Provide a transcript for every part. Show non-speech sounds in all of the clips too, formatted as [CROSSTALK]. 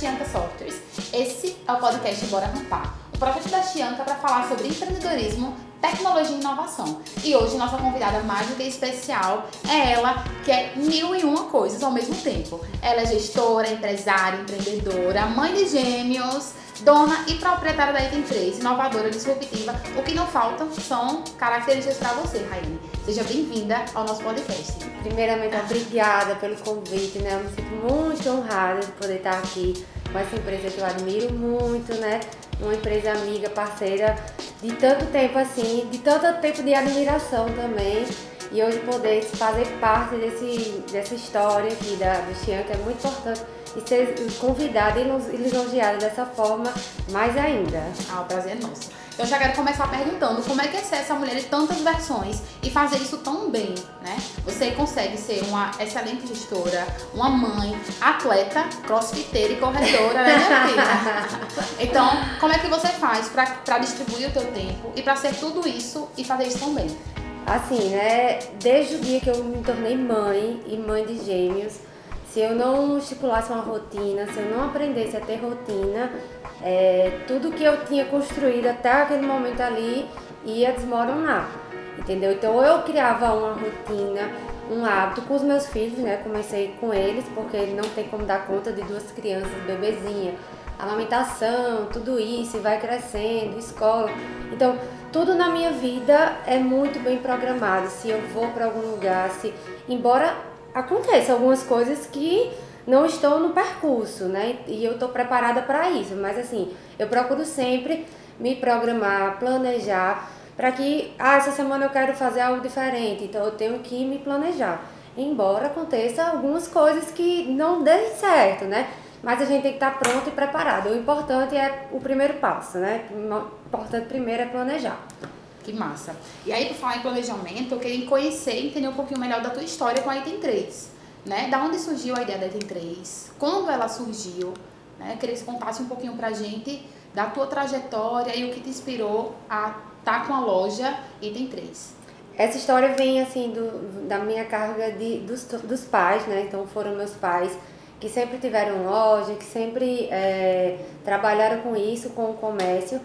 Chianca Softwares. Esse é o podcast Bora Rampar, o projeto da Chianca para falar sobre empreendedorismo, tecnologia e inovação. E hoje nossa convidada mais que especial é ela, que é mil e uma coisas ao mesmo tempo. Ela é gestora, empresária, empreendedora, mãe de gêmeos, dona e proprietária da Item 3, inovadora, disruptiva. O que não faltam são características para você, Raine. Seja bem-vinda ao nosso podcast. Primeiramente, obrigada pelo convite, né? Eu me sinto muito honrada de poder estar aqui com essa empresa que eu admiro muito, né? Uma empresa amiga, parceira de tanto tempo assim, de tanto tempo de admiração também. E hoje poder fazer parte desse, dessa história aqui da, do Xian, que é muito importante e ser convidada e lisonjeada dessa forma mais ainda. Ah, o prazer é nosso. Eu já quero começar perguntando como é que é ser essa mulher de tantas versões e fazer isso tão bem, né? Você consegue ser uma excelente gestora, uma mãe, atleta, crossfiteira e corredora, né? [LAUGHS] Então, como é que você faz para distribuir o teu tempo e para ser tudo isso e fazer isso tão bem? Assim, né? Desde o dia que eu me tornei mãe e mãe de gêmeos, se eu não estipulasse uma rotina, se eu não aprendesse a ter rotina, é, tudo que eu tinha construído até aquele momento ali ia desmoronar, entendeu? Então eu criava uma rotina, um hábito com os meus filhos, né? Comecei com eles, porque não tem como dar conta de duas crianças, bebezinha, amamentação, tudo isso, vai crescendo, escola. Então, tudo na minha vida é muito bem programado. Se eu vou para algum lugar, se embora acontece algumas coisas que não estão no percurso, né? E eu estou preparada para isso. Mas assim, eu procuro sempre me programar, planejar, para que, ah, essa semana eu quero fazer algo diferente, então eu tenho que me planejar. Embora aconteça algumas coisas que não dêem certo, né? Mas a gente tem que estar pronto e preparado. O importante é o primeiro passo, né? O importante primeiro é planejar. Que massa. E aí, por falar em planejamento, eu queria conhecer entender um pouquinho melhor da tua história com a Item 3. Né? Da onde surgiu a ideia da Item 3? Quando ela surgiu? Né? Eu queria que você contasse um pouquinho pra gente da tua trajetória e o que te inspirou a estar tá com a loja Item 3. Essa história vem, assim, do, da minha carga de, dos, dos pais, né? Então, foram meus pais que sempre tiveram loja, que sempre é, trabalharam com isso, com o comércio.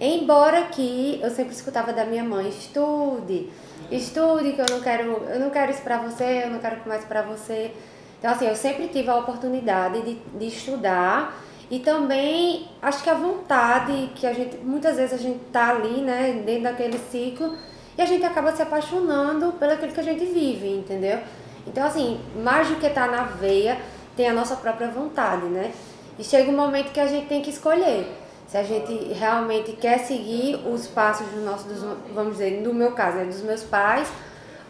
Embora que eu sempre escutava da minha mãe, estude, estude que eu não quero, eu não quero isso para você, eu não quero mais para você. Então assim, eu sempre tive a oportunidade de, de estudar e também acho que a vontade que a gente, muitas vezes a gente tá ali, né, dentro daquele ciclo e a gente acaba se apaixonando pelo aquilo que a gente vive, entendeu? Então assim, mais do que tá na veia, tem a nossa própria vontade, né? E chega um momento que a gente tem que escolher se a gente realmente quer seguir os passos do nosso, dos, vamos dizer, no meu caso, né, dos meus pais,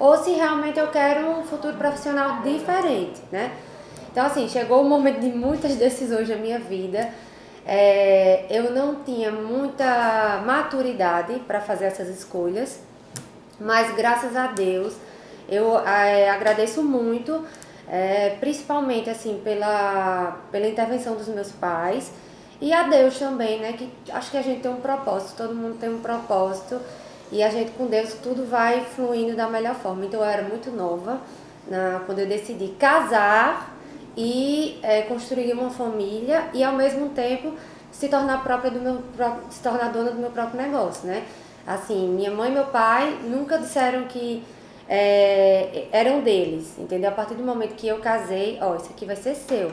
ou se realmente eu quero um futuro profissional diferente, né? Então, assim, chegou o momento de muitas [LAUGHS] decisões na minha vida. É, eu não tinha muita maturidade para fazer essas escolhas, mas graças a Deus eu é, agradeço muito, é, principalmente assim pela, pela intervenção dos meus pais e a Deus também, né? Que acho que a gente tem um propósito, todo mundo tem um propósito. E a gente com Deus tudo vai fluindo da melhor forma. Então eu era muito nova na, quando eu decidi casar e é, construir uma família e ao mesmo tempo se tornar própria do meu se tornar dona do meu próprio negócio, né? Assim, minha mãe e meu pai nunca disseram que é, eram deles, entendeu? A partir do momento que eu casei, ó, isso aqui vai ser seu.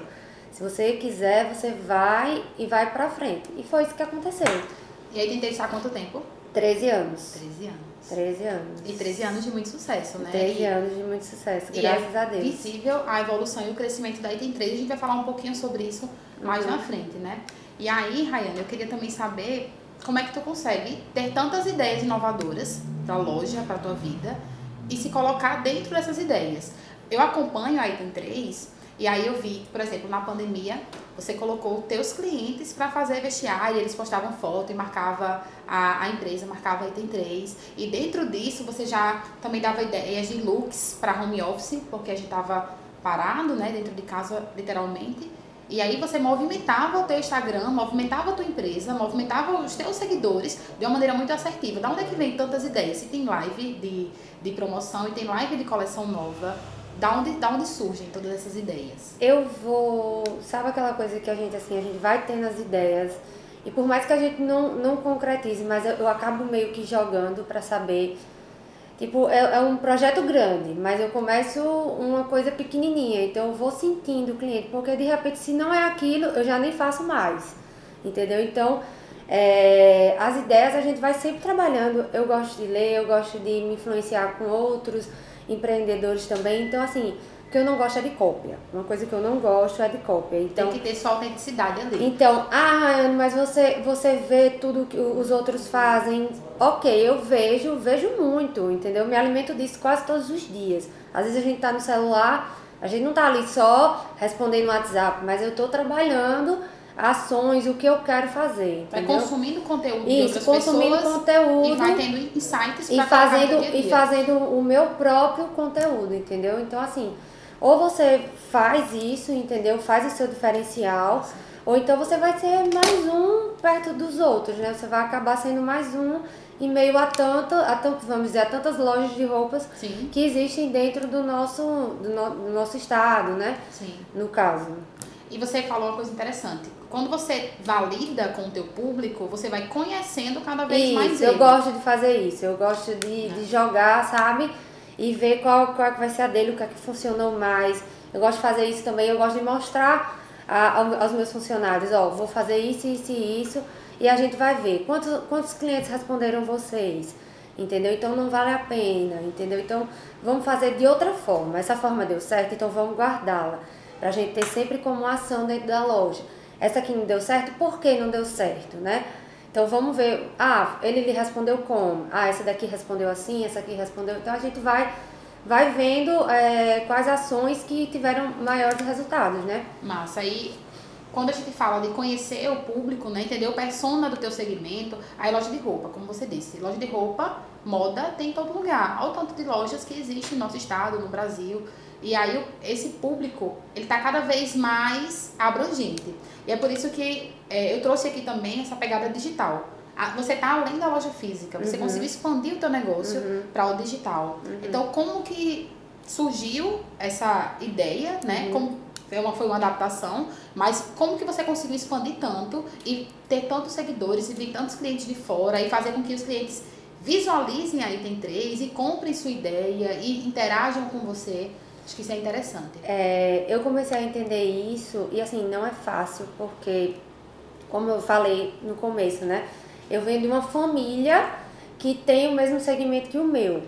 Se você quiser, você vai e vai pra frente. E foi isso que aconteceu. E aí tentei estar quanto tempo? 13 anos. 13 anos. 13 anos. E 13 anos de muito sucesso, né? 13 e, anos de muito sucesso, graças é a Deus. visível a evolução e o crescimento da Item 3. A gente vai falar um pouquinho sobre isso mais uhum. na frente, né? E aí, Rayane, eu queria também saber como é que tu consegue ter tantas ideias inovadoras pra loja, pra tua vida, e se colocar dentro dessas ideias. Eu acompanho a Item 3 e aí eu vi, por exemplo, na pandemia, você colocou teus clientes para fazer vestiário, eles postavam foto e marcava a, a empresa, marcava item 3. E dentro disso você já também dava ideias de looks para home office, porque a gente estava parado, né, dentro de casa, literalmente. E aí você movimentava o teu Instagram, movimentava a tua empresa, movimentava os teus seguidores de uma maneira muito assertiva. Da onde é que vem tantas ideias? Se tem live de, de promoção e tem live de coleção nova, Da onde, da onde surgem todas essas ideias? Eu vou. Sabe aquela coisa que a gente, assim, a gente vai tendo as ideias. E por mais que a gente não, não concretize, mas eu, eu acabo meio que jogando para saber. Tipo, é, é um projeto grande, mas eu começo uma coisa pequenininha. Então eu vou sentindo o cliente, porque de repente, se não é aquilo, eu já nem faço mais. Entendeu? Então, é, as ideias a gente vai sempre trabalhando. Eu gosto de ler, eu gosto de me influenciar com outros empreendedores também. Então, assim, o que eu não gosto é de cópia. Uma coisa que eu não gosto é de cópia. Então, Tem que ter sua autenticidade ali. Então, ah, Rayane, mas você, você vê tudo que os outros fazem. Ok, eu vejo, vejo muito, entendeu? Me alimento disso quase todos os dias. Às vezes a gente tá no celular, a gente não tá ali só respondendo no WhatsApp, mas eu tô trabalhando ações, o que eu quero fazer. Vai entendeu? consumindo conteúdo Isso, de outras consumindo pessoas conteúdo. e vai tendo insights e fazendo dia a e dia. fazendo o meu próprio conteúdo, entendeu? Então assim, ou você faz isso, entendeu? Faz o seu diferencial, ou então você vai ser mais um perto dos outros, né? Você vai acabar sendo mais um em meio a tanto, a tanto, vamos dizer, a tantas lojas de roupas Sim, que existem dentro do nosso do, no- do nosso estado, né? sim. No caso. E você falou uma coisa interessante. Quando você valida com o teu público, você vai conhecendo cada vez mais Isso, ele. eu gosto de fazer isso. Eu gosto de, de jogar, sabe? E ver qual, qual é que vai ser a dele, o que é que funcionou mais. Eu gosto de fazer isso também. Eu gosto de mostrar a- ao- aos meus funcionários, ó, vou fazer isso, isso e isso. E a gente vai ver quantos, quantos clientes responderam vocês. Entendeu? Então não vale a pena, entendeu? Então vamos fazer de outra forma. Essa forma deu certo, então vamos guardá-la. Pra gente ter sempre como ação dentro da loja. Essa aqui não deu certo, por que não deu certo, né? Então vamos ver, ah, ele lhe respondeu como? Ah, essa daqui respondeu assim, essa aqui respondeu. Então a gente vai, vai vendo é, quais ações que tiveram maiores resultados, né? Massa. Aí, quando a gente fala de conhecer o público, né, entender o persona do teu segmento, aí loja de roupa, como você disse, loja de roupa, moda tem em todo lugar. Olha o tanto de lojas que existe no nosso estado, no Brasil. E aí, esse público, ele tá cada vez mais abrangente. E é por isso que é, eu trouxe aqui também essa pegada digital. Você tá além da loja física, você Uhum. conseguiu expandir o teu negócio para o digital. Então, como que surgiu essa ideia, né? Como foi uma, foi uma adaptação, mas como que você conseguiu expandir tanto e ter tantos seguidores e vir tantos clientes de fora e fazer com que os clientes visualizem a Item 3 e comprem sua ideia e interajam com você? Acho que isso é interessante. É, eu comecei a entender isso e assim, não é fácil, porque, como eu falei no começo, né? Eu venho de uma família que tem o mesmo segmento que o meu.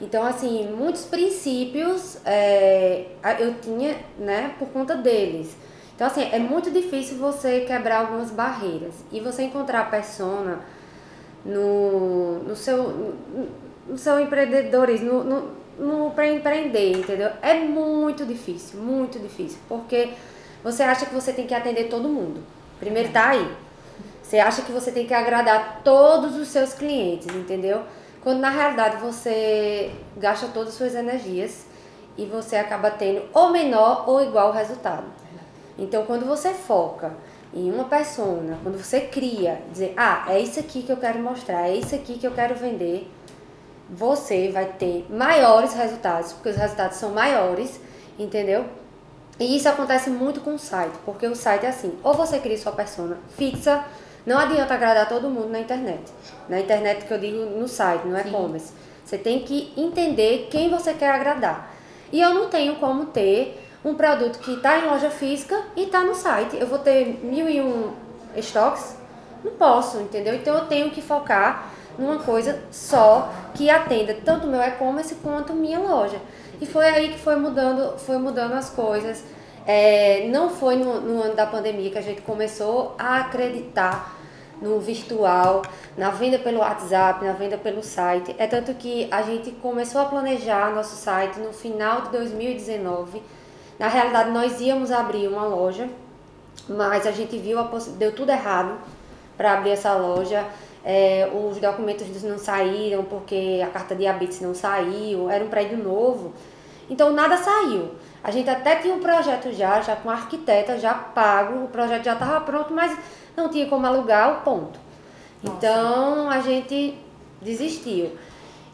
Então, assim, muitos princípios é, eu tinha, né, por conta deles. Então, assim, é muito difícil você quebrar algumas barreiras. E você encontrar a persona no, no seu no, seu empreendedorismo, no, no para empreender, entendeu? É muito difícil, muito difícil, porque você acha que você tem que atender todo mundo. Primeiro tá aí. Você acha que você tem que agradar todos os seus clientes, entendeu? Quando na realidade você gasta todas as suas energias e você acaba tendo ou menor ou igual resultado. Então, quando você foca em uma persona, quando você cria, dizer, ah, é isso aqui que eu quero mostrar, é isso aqui que eu quero vender, você vai ter maiores resultados, porque os resultados são maiores, entendeu? E isso acontece muito com o site, porque o site é assim, ou você cria sua persona fixa, não adianta agradar todo mundo na internet. Na internet que eu digo no site, no e-commerce. Você tem que entender quem você quer agradar. E eu não tenho como ter um produto que está em loja física e está no site. Eu vou ter mil e um estoques? Não posso, entendeu? Então eu tenho que focar numa coisa só que atenda tanto meu e-commerce quanto minha loja. E foi aí que foi mudando, foi mudando as coisas. É, não foi no, no ano da pandemia que a gente começou a acreditar no virtual, na venda pelo WhatsApp, na venda pelo site. É tanto que a gente começou a planejar nosso site no final de 2019. Na realidade, nós íamos abrir uma loja, mas a gente viu deu tudo errado para abrir essa loja. É, os documentos não saíram porque a carta de habites não saiu, era um prédio novo. Então nada saiu. A gente até tinha um projeto já, já com arquiteta, já pago, o projeto já estava pronto, mas não tinha como alugar o ponto. Nossa. Então a gente desistiu.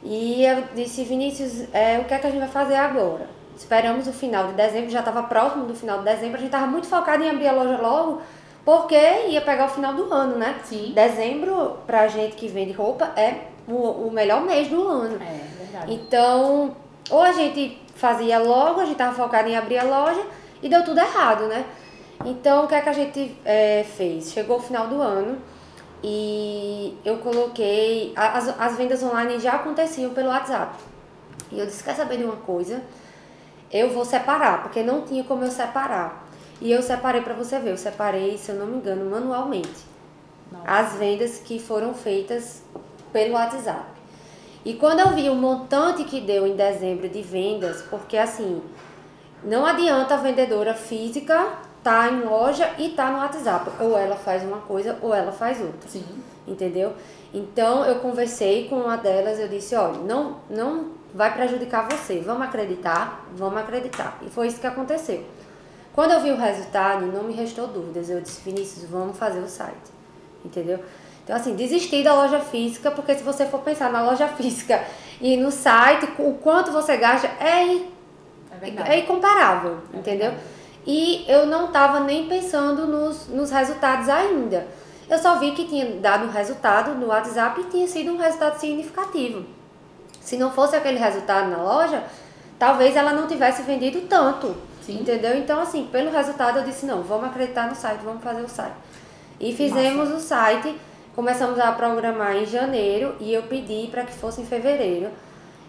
E eu disse, Vinícius, é, o que é que a gente vai fazer agora? esperamos o final de dezembro, já estava próximo do final de dezembro, a gente estava muito focado em abrir a loja logo, porque ia pegar o final do ano, né? Sim. Dezembro, pra gente que vende roupa, é o, o melhor mês do ano. É, verdade. Então, ou a gente fazia logo, a gente estava focado em abrir a loja e deu tudo errado, né? Então, o que é que a gente é, fez? Chegou o final do ano e eu coloquei. As, as vendas online já aconteciam pelo WhatsApp. E eu disse: quer saber de uma coisa? Eu vou separar, porque não tinha como eu separar. E eu separei para você ver, eu separei, se eu não me engano, manualmente. Nossa. As vendas que foram feitas pelo WhatsApp. E quando eu vi o montante que deu em dezembro de vendas, porque assim, não adianta a vendedora física tá em loja e tá no WhatsApp. Ou ela faz uma coisa ou ela faz outra. Sim. Entendeu? Então eu conversei com uma delas, eu disse, olha, não, não vai prejudicar você. Vamos acreditar, vamos acreditar. E foi isso que aconteceu. Quando eu vi o resultado, não me restou dúvidas. Eu disse, Vinícius, vamos fazer o site. Entendeu? Então, assim, desistir da loja física, porque se você for pensar na loja [LAUGHS] física e no site, o quanto você gasta é, É é incomparável, É entendeu? verdade. E eu não estava nem pensando nos, nos resultados ainda. Eu só vi que tinha dado um resultado no WhatsApp e tinha sido um resultado significativo. Se não fosse aquele resultado na loja, talvez ela não tivesse vendido tanto. Sim. Entendeu? Então, assim, pelo resultado eu disse, não, vamos acreditar no site, vamos fazer o site. E fizemos o site, começamos a programar em janeiro e eu pedi para que fosse em fevereiro.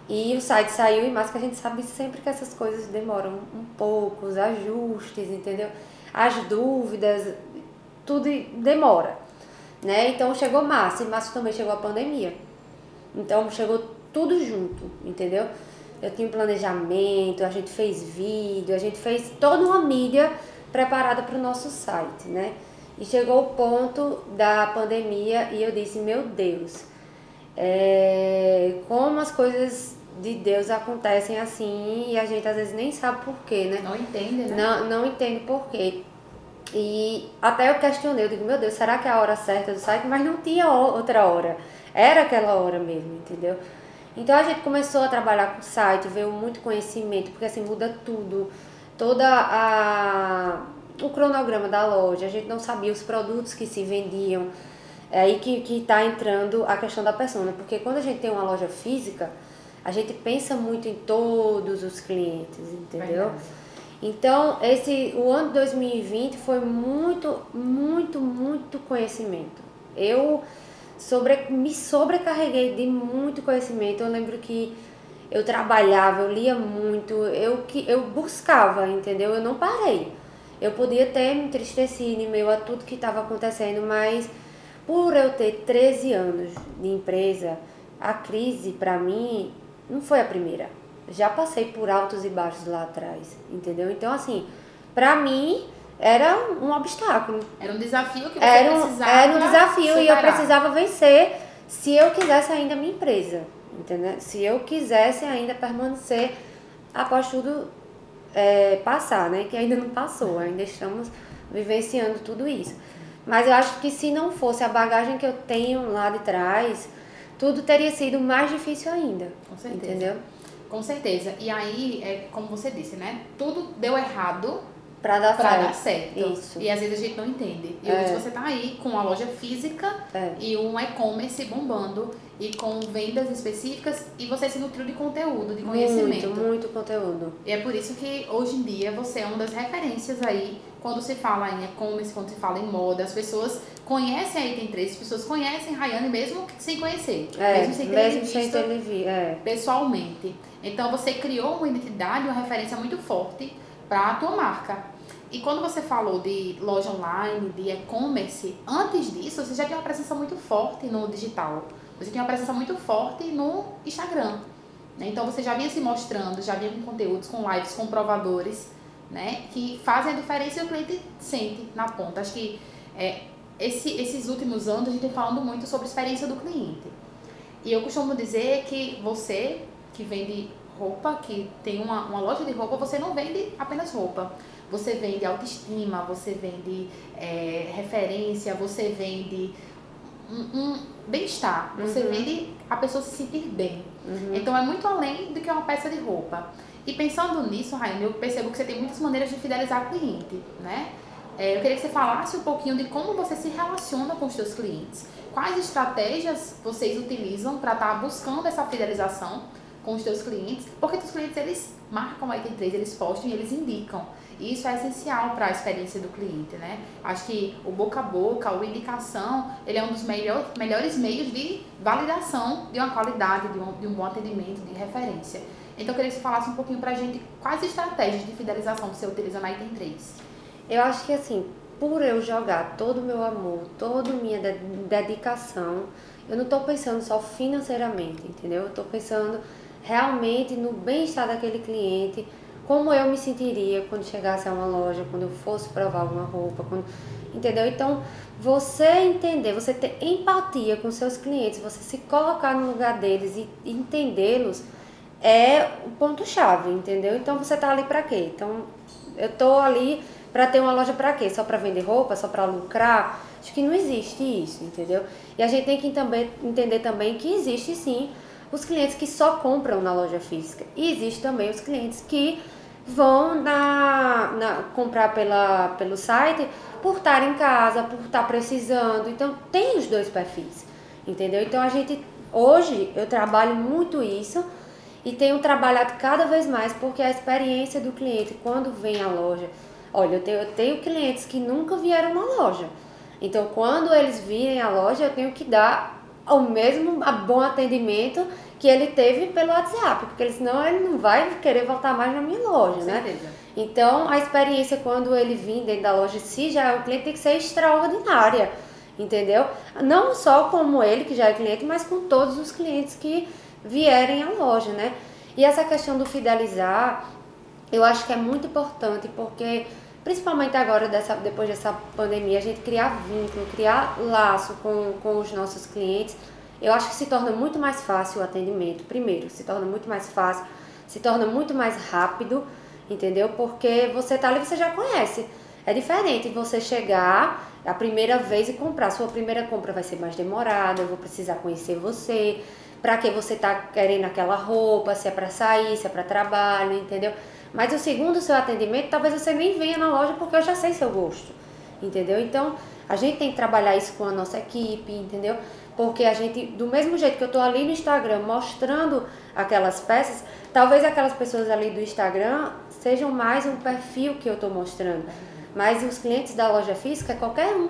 E o site saiu em março, que a gente sabe sempre que essas coisas demoram um pouco, os ajustes, entendeu? As dúvidas, tudo demora, né? Então chegou março, e março também chegou a pandemia. Então chegou tudo junto, entendeu? Eu tinha um planejamento, a gente fez vídeo, a gente fez toda uma mídia preparada para o nosso site, né? E chegou o ponto da pandemia e eu disse, meu Deus, é, como as coisas de Deus acontecem assim e a gente às vezes nem sabe porquê, né? Não entende, né? Não, não entendo porquê. E até eu questionei, eu digo, meu Deus, será que é a hora certa do site? Mas não tinha outra hora. Era aquela hora mesmo, entendeu? Então a gente começou a trabalhar com o site, veio muito conhecimento, porque assim muda tudo. Toda a o cronograma da loja, a gente não sabia os produtos que se vendiam. É aí que, que tá entrando a questão da persona, porque quando a gente tem uma loja física, a gente pensa muito em todos os clientes, entendeu? Verdade. Então, esse o ano de 2020 foi muito, muito, muito conhecimento. Eu sobre, me sobrecarreguei de muito conhecimento. Eu lembro que eu trabalhava, eu lia muito, eu que eu buscava, entendeu? Eu não parei. Eu podia ter me entristecido em meio a tudo que estava acontecendo, mas por eu ter 13 anos de empresa, a crise para mim não foi a primeira. Já passei por altos e baixos lá atrás, entendeu? Então assim, para mim era um obstáculo. Era um desafio que você Era um, precisava era um desafio e eu precisava vencer se eu quisesse ainda minha empresa, entendeu? Se eu quisesse ainda permanecer após tudo é, passar, né? Que ainda não passou, ainda estamos vivenciando tudo isso. Mas eu acho que se não fosse a bagagem que eu tenho lá de trás, tudo teria sido mais difícil ainda, Com certeza. entendeu? Com certeza. E aí, é como você disse, né? Tudo deu errado Pra dar pra certo. dar certo. Isso. E às vezes a gente não entende. E É. hoje você tá aí com uma loja física É. e um e-commerce bombando e com vendas específicas e você se nutriu de conteúdo, de conhecimento. Muito, muito conteúdo. E é por isso que hoje em dia você é uma das referências aí quando se fala em e-commerce, quando se fala em moda. As pessoas conhecem a Item 3, as pessoas conhecem Rayane mesmo sem conhecer. É, mesmo sem ter mesmo sem ter é. pessoalmente. Então você criou uma identidade, uma referência muito forte para a tua marca. E quando você falou de loja online, de e-commerce, antes disso você já tinha uma presença muito forte no digital. Você tinha uma presença muito forte no Instagram. né? Então você já vinha se mostrando, já vinha com conteúdos, com lives, com provadores, né? Que fazem a diferença e o cliente sente na ponta. Acho que é, esse- esses últimos anos a gente tem falando muito sobre a experiência do cliente. E eu costumo dizer que você que vende roupa, que tem uma, uma loja de roupa, você não vende apenas roupa. Você vende autoestima, você vende é, referência, você vende um, um bem-estar. Você Uhum. vende a pessoa se sentir bem. Uhum. Então é muito além do que uma peça de roupa. E pensando nisso, Raine, eu percebo que você tem muitas maneiras de fidelizar o cliente, né? É, eu queria que você falasse um pouquinho de como você se relaciona com os seus clientes. Quais estratégias vocês utilizam para estar tá buscando essa fidelização com os seus clientes? Porque os clientes, eles marcam a Item 3, eles postam e eles indicam. E isso é essencial para a experiência do cliente, né? Acho que o boca a boca, a indicação, ele é um dos melhor, melhores meios de validação de uma qualidade, de um, de um bom atendimento, de referência. Então, eu queria que você falasse um pouquinho para a gente quais estratégias de fidelização você utiliza na Item 3. Eu acho que assim, por eu jogar todo o meu amor, toda a minha dedicação, eu não estou pensando só financeiramente, entendeu? Eu estou pensando realmente no bem-estar daquele cliente, como eu me sentiria quando chegasse a uma loja, quando eu fosse provar alguma roupa, quando, entendeu? Então, você entender, você ter empatia com seus clientes, você se colocar no lugar deles e entendê-los é o ponto chave, entendeu? Então, você tá ali para quê? Então, eu tô ali para ter uma loja para quê? Só para vender roupa, só para lucrar? Acho que não existe isso, entendeu? E a gente tem que também, entender também que existe sim os clientes que só compram na loja física. E existe também os clientes que vão na, na, comprar pela, pelo site por estar em casa, por estar precisando. Então tem os dois perfis, entendeu? Então a gente hoje eu trabalho muito isso e tenho trabalhado cada vez mais porque a experiência do cliente quando vem à loja Olha, eu tenho, eu tenho clientes que nunca vieram na loja. Então, quando eles virem à loja, eu tenho que dar o mesmo bom atendimento que ele teve pelo WhatsApp, porque senão ele não vai querer voltar mais na minha loja, né? Certeza. Então, a experiência quando ele vir dentro da loja, se já é o cliente, tem que ser extraordinária, entendeu? Não só como ele, que já é cliente, mas com todos os clientes que vierem à loja, né? E essa questão do fidelizar, eu acho que é muito importante, porque principalmente agora, dessa, depois dessa pandemia, a gente criar vínculo, criar laço com, com os nossos clientes, eu acho que se torna muito mais fácil o atendimento. Primeiro, se torna muito mais fácil, se torna muito mais rápido, entendeu? Porque você tá ali, você já conhece. É diferente você chegar a primeira vez e comprar. Sua primeira compra vai ser mais demorada, eu vou precisar conhecer você, para que você tá querendo aquela roupa, se é para sair, se é para trabalho, entendeu? Mas o segundo seu atendimento, talvez você nem venha na loja porque eu já sei seu gosto, entendeu? Então, a gente tem que trabalhar isso com a nossa equipe, entendeu? Porque a gente, do mesmo jeito que eu tô ali no Instagram mostrando aquelas peças, talvez aquelas pessoas ali do Instagram sejam mais um perfil que eu tô mostrando. Mas os clientes da loja física é qualquer um.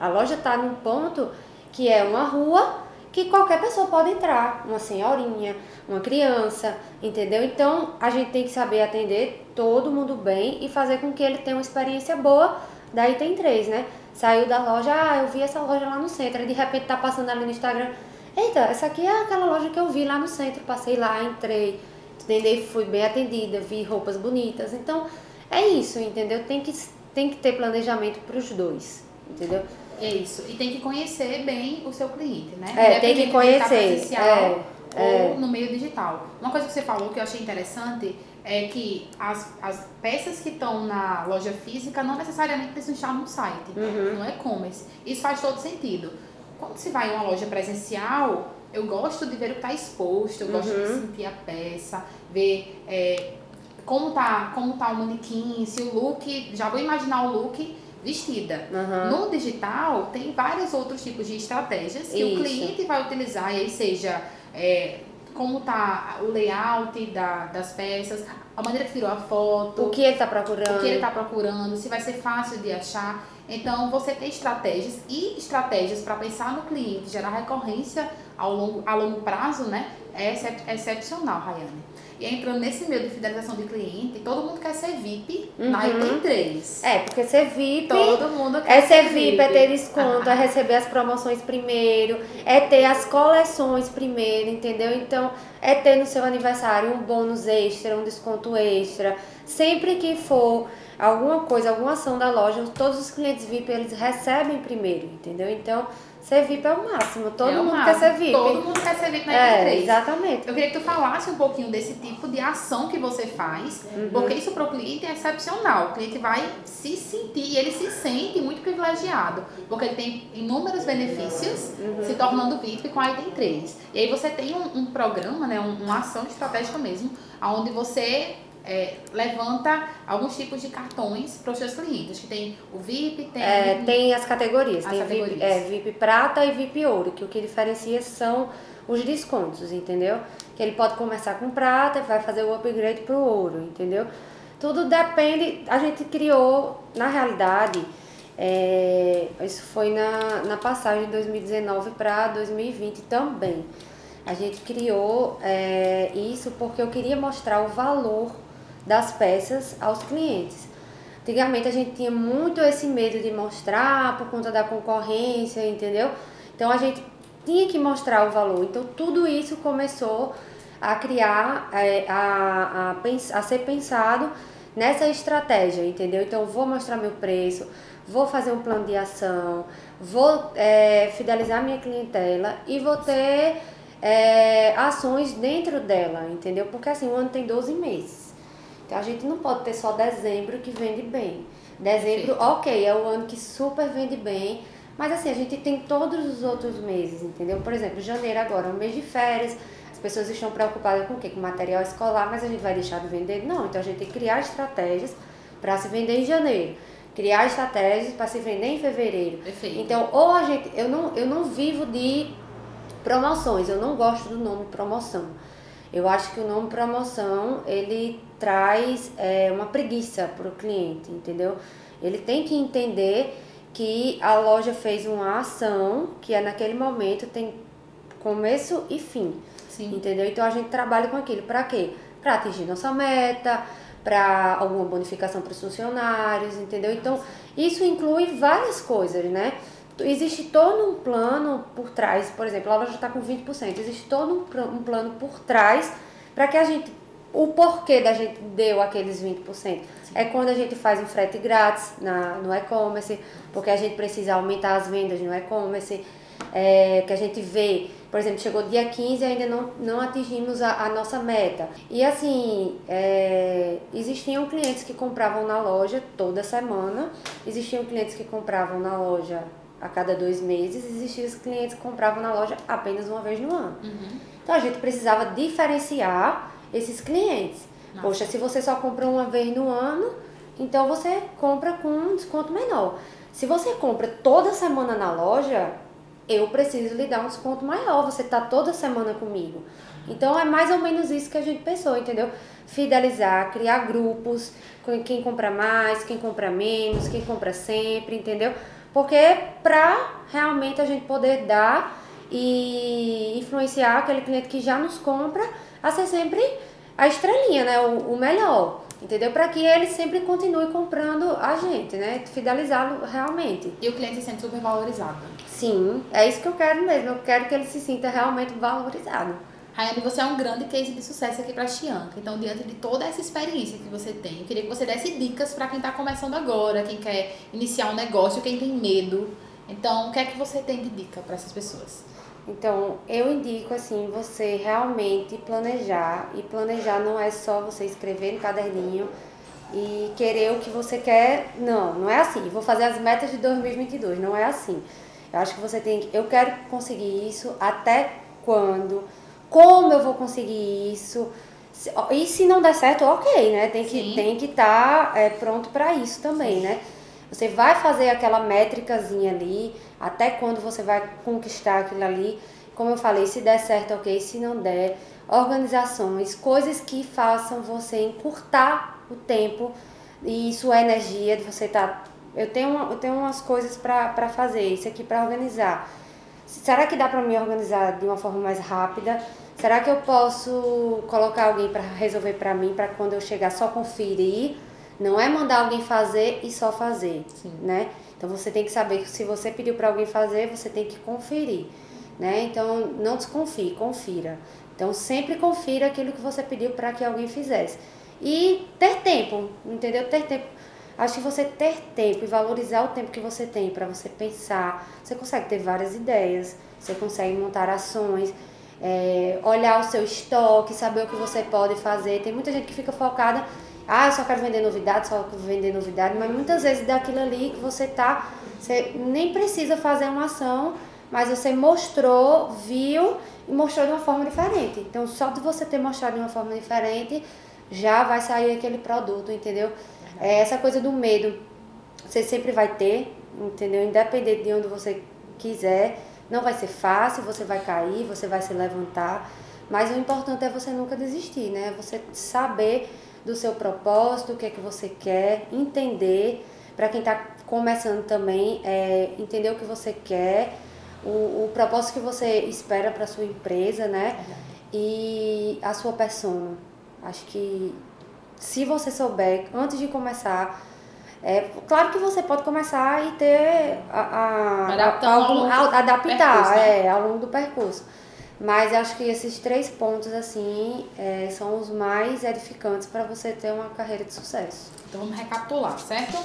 A loja está num ponto que é uma rua que qualquer pessoa pode entrar, uma senhorinha, uma criança, entendeu? Então a gente tem que saber atender todo mundo bem e fazer com que ele tenha uma experiência boa. Daí tem três, né? Saiu da loja, ah, eu vi essa loja lá no centro, de repente tá passando ali no Instagram, eita, essa aqui é aquela loja que eu vi lá no centro, passei lá, entrei, entendeu? Fui bem atendida, vi roupas bonitas. Então é isso, entendeu? Tem que, tem que ter planejamento para os dois, entendeu? É isso. E tem que conhecer bem o seu cliente, né? É, tem que conhecer. É, é. ou no meio digital. Uma coisa que você falou que eu achei interessante é que as, as peças que estão na loja física não necessariamente precisam estar no site, uhum. no e-commerce. Isso faz todo sentido. Quando se vai em uma loja presencial, eu gosto de ver o que está exposto, eu gosto uhum. de sentir a peça, ver é, como tá, como tá o manequim, se o look, já vou imaginar o look vestida. Uhum. No digital, tem vários outros tipos de estratégias que Isso. o cliente vai utilizar, e aí seja é, como tá o layout da, das peças, a maneira que tirou a foto, o que ele está procurando, o que ele está procurando, se vai ser fácil de achar. Então, você tem estratégias e estratégias para pensar no cliente, gerar recorrência ao longo, a longo prazo, né? É excepcional, Rayane. E entrando nesse meio de fidelização de cliente, todo mundo quer ser VIP uhum. na Item 3. É, porque ser VIP. Todo mundo quer é ser VIP, VIP. é ter desconto, é receber as promoções primeiro, é ter as coleções primeiro, entendeu? Então, é ter no seu aniversário um bônus extra, um desconto extra. Sempre que for alguma coisa, alguma ação da loja, todos os clientes VIP eles recebem primeiro, entendeu? Então, Ser VIP é o máximo. Todo é mundo máximo. quer ser VIP. Todo mundo quer ser VIP na é, 3. Exatamente. Eu queria que tu falasse um pouquinho desse tipo de ação que você faz, uhum. porque isso para o cliente é excepcional. O cliente vai se sentir, ele se sente muito privilegiado, porque ele tem inúmeros benefícios uhum. se tornando VIP com a Item 3. E aí você tem um, um programa, né, uma ação estratégica mesmo, onde você é, levanta alguns tipos de cartões para os seus clientes, que tem o VIP, tem... É, tem as categorias, As tem categorias. VIP, é, VIP prata e VIP ouro, que o que diferencia são os descontos, entendeu? Que ele pode começar com prata e vai fazer o upgrade pro ouro, entendeu? Tudo depende, a gente criou, na realidade, é, isso foi na, na passagem de 2019 para 2020 também. A gente criou é, isso porque eu queria mostrar o valor das peças aos clientes. Antigamente a gente tinha muito esse medo de mostrar por conta da concorrência, entendeu? Então a gente tinha que mostrar o valor. Então tudo isso começou a criar, é, a, a, a ser pensado nessa estratégia, entendeu? Então vou mostrar meu preço, vou fazer um plano de ação, vou é, fidelizar minha clientela e vou ter é, ações dentro dela, entendeu? Porque assim, o ano tem 12 meses. Então a gente não pode ter só dezembro que vende bem. Dezembro, ok, é o ano que super vende bem, mas assim, a gente tem todos os outros meses, entendeu? Por exemplo, janeiro agora é um mês de férias, as pessoas estão preocupadas com o quê? Com material escolar, mas a gente vai deixar de vender? Não, então a gente tem que criar estratégias para se vender em janeiro, criar estratégias para se vender em fevereiro. Perfeito. Então, ou a gente, eu não, eu não vivo de promoções, eu não gosto do nome promoção. Eu acho que o nome promoção, ele traz é, uma preguiça para o cliente, entendeu? Ele tem que entender que a loja fez uma ação que é naquele momento tem começo e fim, Sim. entendeu? Então a gente trabalha com aquilo para quê? Para atingir nossa meta, para alguma bonificação para os funcionários, entendeu? Então isso inclui várias coisas, né? Existe todo um plano por trás, por exemplo, a loja está com 20%, existe todo um, pla- um plano por trás para que a gente, o porquê da gente deu aqueles 20%. É quando a gente faz um frete grátis na, no e-commerce, porque a gente precisa aumentar as vendas no e-commerce, é, que a gente vê, por exemplo, chegou dia 15 e ainda não, não atingimos a, a nossa meta. E assim, é, existiam clientes que compravam na loja toda semana, existiam clientes que compravam na loja a cada dois meses, existiam clientes que compravam na loja apenas uma vez no ano. Uhum. Então a gente precisava diferenciar esses clientes. Nossa. Poxa, se você só compra uma vez no ano, então você compra com um desconto menor. Se você compra toda semana na loja, eu preciso lhe dar um desconto maior. Você está toda semana comigo. Então é mais ou menos isso que a gente pensou, entendeu? Fidelizar, criar grupos, com quem compra mais, quem compra menos, quem compra sempre, entendeu? Porque pra realmente a gente poder dar e influenciar aquele cliente que já nos compra a ser sempre a estrelinha, né? O, o melhor, entendeu? Para que ele sempre continue comprando a gente, né? Fidelizá-lo realmente. E o cliente se sente super valorizado. Sim, é isso que eu quero mesmo. Eu quero que ele se sinta realmente valorizado. Rayane, você é um grande case de sucesso aqui para a Chianca. Então, diante de toda essa experiência que você tem, eu queria que você desse dicas para quem está começando agora, quem quer iniciar um negócio, quem tem medo. Então, o que é que você tem de dica para essas pessoas? Então, eu indico assim, você realmente planejar. E planejar não é só você escrever no caderninho e querer o que você quer. Não, não é assim. Vou fazer as metas de 2022, não é assim. Eu acho que você tem que. Eu quero conseguir isso até quando? Como eu vou conseguir isso? E se não der certo, ok, né? Tem que Sim. tem que estar pronto para isso também, né? Você vai fazer aquela métricazinha ali, até quando você vai conquistar aquilo ali. Como eu falei, se der certo, ok. Se não der, organizações, coisas que façam você encurtar o tempo e sua energia de você estar. eu, tenho uma- eu tenho umas coisas para fazer, isso aqui para organizar. Será que dá para me organizar de uma forma mais rápida? Será que eu posso colocar alguém para resolver para mim, para quando eu chegar só conferir? Não é mandar alguém fazer e só fazer, Sim. né? Então você tem que saber que se você pediu para alguém fazer, você tem que conferir, né? Então não desconfie, confira. Então sempre confira aquilo que você pediu para que alguém fizesse. E ter tempo, entendeu? Ter tempo. Acho que você ter tempo e valorizar o tempo que você tem para você pensar, você consegue ter várias ideias, você consegue montar ações, é, olhar o seu estoque, saber o que você pode fazer. Tem muita gente que fica focada, ah, eu só quero vender novidade, só quero vender novidade, mas muitas vezes daquilo ali que você tá, você nem precisa fazer uma ação, mas você mostrou, viu e mostrou de uma forma diferente. Então, só de você ter mostrado de uma forma diferente, já vai sair aquele produto, entendeu? É essa coisa do medo, você sempre vai ter, entendeu? Independente de onde você quiser, não vai ser fácil, você vai cair, você vai se levantar, mas o importante é você nunca desistir, né? Você saber do seu propósito, o que é que você quer, entender, para quem está começando também, é, entender o que você quer, o, o propósito que você espera para sua empresa, né? E a sua persona. Acho que se você souber, antes de começar, é, claro que você pode começar e ter a, a, a, algum, a adaptar percurso, né? é, ao longo do percurso. Mas acho que esses três pontos assim é, são os mais edificantes para você ter uma carreira de sucesso. Então vamos recapitular, certo?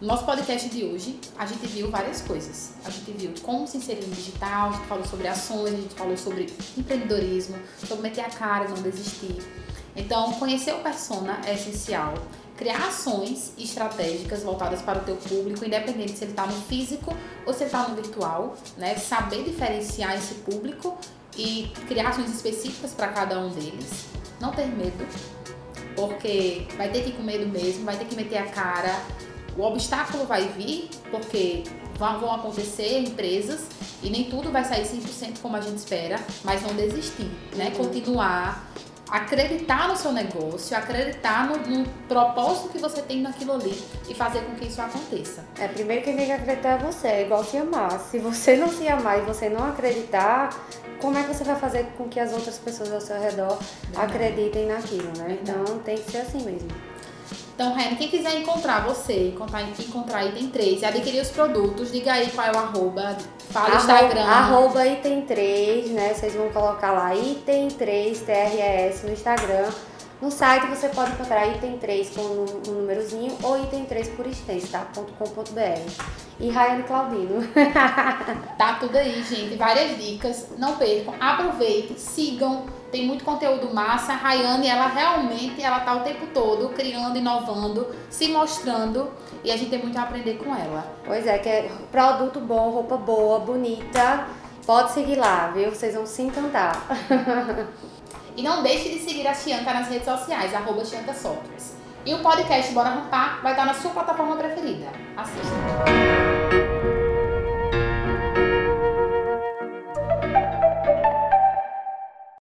No nosso podcast de hoje, a gente viu várias coisas. A gente viu como se inserir no digital, a gente falou sobre ações, a gente falou sobre empreendedorismo, sobre meter a cara, não desistir. Então, conhecer o persona é essencial. Criar ações estratégicas voltadas para o teu público, independente se ele está no físico ou se ele está no virtual, né? Saber diferenciar esse público e criar ações específicas para cada um deles. Não ter medo, porque vai ter que ir com medo mesmo, vai ter que meter a cara. O obstáculo vai vir, porque vão acontecer empresas e nem tudo vai sair 100% como a gente espera, mas não desistir, né? Uhum. Continuar acreditar no seu negócio, acreditar no, no, propósito que você tem naquilo ali e fazer com que isso aconteça. É, primeiro quem tem que acreditar é você, é igual se amar. Se você não se amar e você não acreditar, como é que você vai fazer com que as outras pessoas ao seu redor Verdade. acreditem naquilo, né? Verdade. Então tem que ser assim mesmo. Então, Reni, quem quiser encontrar você, encontrar, encontrar Item 3 e adquirir os produtos, diga aí qual é o arroba, fala o Instagram. Arroba Item 3, né? Vocês vão colocar lá Item 3 TRS no Instagram. No site você pode encontrar item 3 com um númerozinho ou item 3 por extenso, tá? .com.br. E Rayane Claudino. [LAUGHS] tá tudo aí, gente. Várias dicas. Não percam. Aproveitem, sigam tem muito conteúdo massa. A Rayane, ela realmente, ela tá o tempo todo criando, inovando, se mostrando e a gente tem muito a aprender com ela. Pois é, que é produto bom, roupa boa, bonita. Pode seguir lá, viu? Vocês vão se encantar. [LAUGHS] e não deixe de seguir a Chianca nas redes sociais, arroba Chianca Softwares. E o podcast Bora Rampar vai estar na sua plataforma preferida. Assista.